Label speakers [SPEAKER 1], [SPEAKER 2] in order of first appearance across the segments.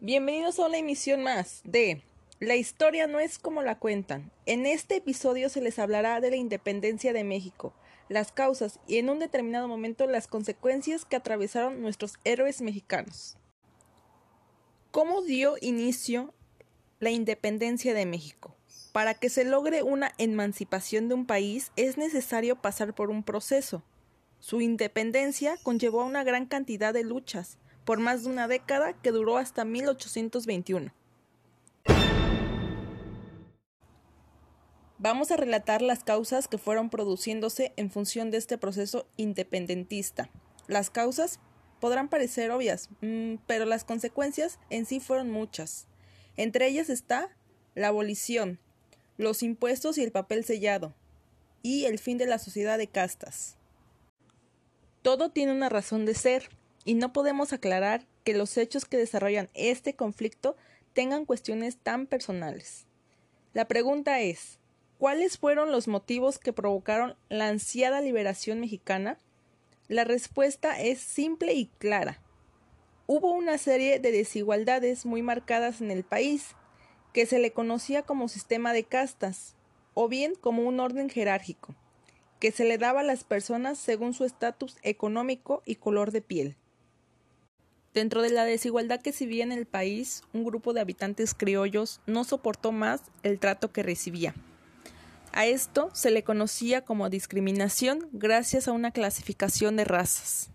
[SPEAKER 1] Bienvenidos a una emisión más de La historia no es como la cuentan. En este episodio se les hablará de la independencia de México, las causas y en un determinado momento las consecuencias que atravesaron nuestros héroes mexicanos. ¿Cómo dio inicio la independencia de México? Para que se logre una emancipación de un país es necesario pasar por un proceso. Su independencia conllevó a una gran cantidad de luchas, por más de una década que duró hasta 1821. Vamos a relatar las causas que fueron produciéndose en función de este proceso independentista. Las causas podrán parecer obvias, mm, pero las consecuencias en sí fueron muchas. Entre ellas está la abolición, los impuestos y el papel sellado, y el fin de la sociedad de castas. Todo tiene una razón de ser, y no podemos aclarar que los hechos que desarrollan este conflicto tengan cuestiones tan personales. La pregunta es, ¿Cuáles fueron los motivos que provocaron la ansiada liberación mexicana? La respuesta es simple y clara. Hubo una serie de desigualdades muy marcadas en el país, que se le conocía como sistema de castas, o bien como un orden jerárquico, que se le daba a las personas según su estatus económico y color de piel. Dentro de la desigualdad que se vivía en el país, un grupo de habitantes criollos no soportó más el trato que recibía a esto se le conocía como discriminación gracias a una clasificación de razas.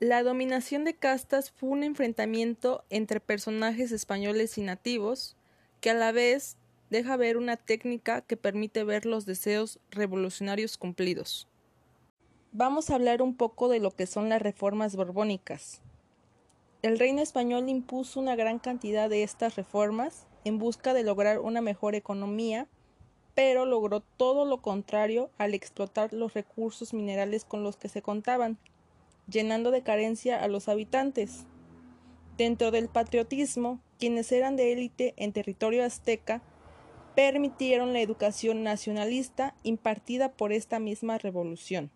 [SPEAKER 1] La dominación de castas fue un enfrentamiento entre personajes españoles y nativos, que a la vez deja ver una técnica que permite ver los deseos revolucionarios cumplidos. Vamos a hablar un poco de lo que son las reformas borbónicas. El reino español impuso una gran cantidad de estas reformas en busca de lograr una mejor economía, pero logró todo lo contrario al explotar los recursos minerales con los que se contaban, llenando de carencia a los habitantes. Dentro del patriotismo, quienes eran de élite en territorio azteca permitieron la educación nacionalista impartida por esta misma revolución.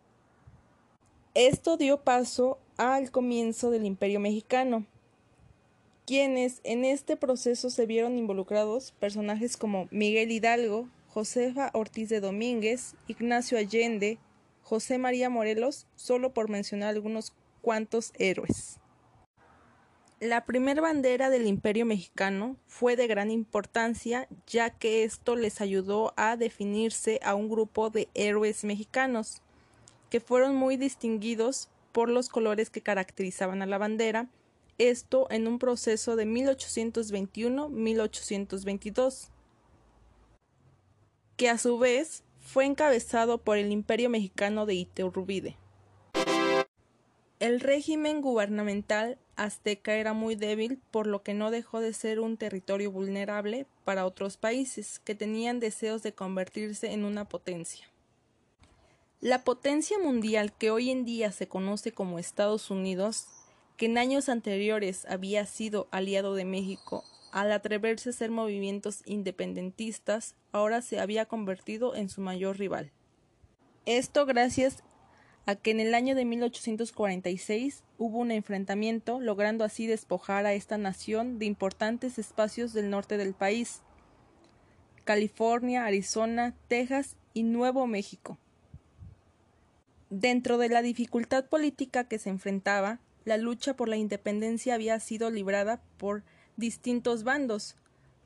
[SPEAKER 1] Esto dio paso al comienzo del Imperio mexicano, quienes en este proceso se vieron involucrados personajes como Miguel Hidalgo, Josefa Ortiz de Domínguez, Ignacio Allende, José María Morelos, solo por mencionar algunos cuantos héroes. La primera bandera del Imperio mexicano fue de gran importancia ya que esto les ayudó a definirse a un grupo de héroes mexicanos, que fueron muy distinguidos por los colores que caracterizaban a la bandera, esto en un proceso de 1821-1822, que a su vez fue encabezado por el Imperio Mexicano de Iturbide. El régimen gubernamental azteca era muy débil, por lo que no dejó de ser un territorio vulnerable para otros países que tenían deseos de convertirse en una potencia. La potencia mundial que hoy en día se conoce como Estados Unidos, que en años anteriores había sido aliado de México, al atreverse a hacer movimientos independentistas, ahora se había convertido en su mayor rival. Esto gracias a que en el año de 1846 hubo un enfrentamiento, logrando así despojar a esta nación de importantes espacios del norte del país, California, Arizona, Texas y Nuevo México. Dentro de la dificultad política que se enfrentaba, la lucha por la independencia había sido librada por distintos bandos,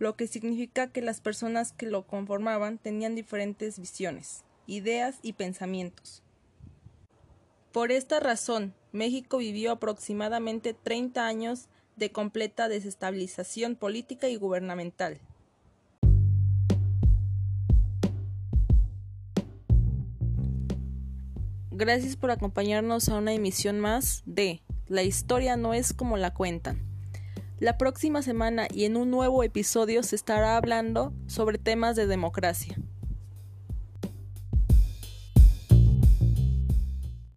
[SPEAKER 1] lo que significa que las personas que lo conformaban tenían diferentes visiones, ideas y pensamientos. Por esta razón, México vivió aproximadamente 30 años de completa desestabilización política y gubernamental. Gracias por acompañarnos a una emisión más de La historia no es como la cuentan. La próxima semana y en un nuevo episodio se estará hablando sobre temas de democracia.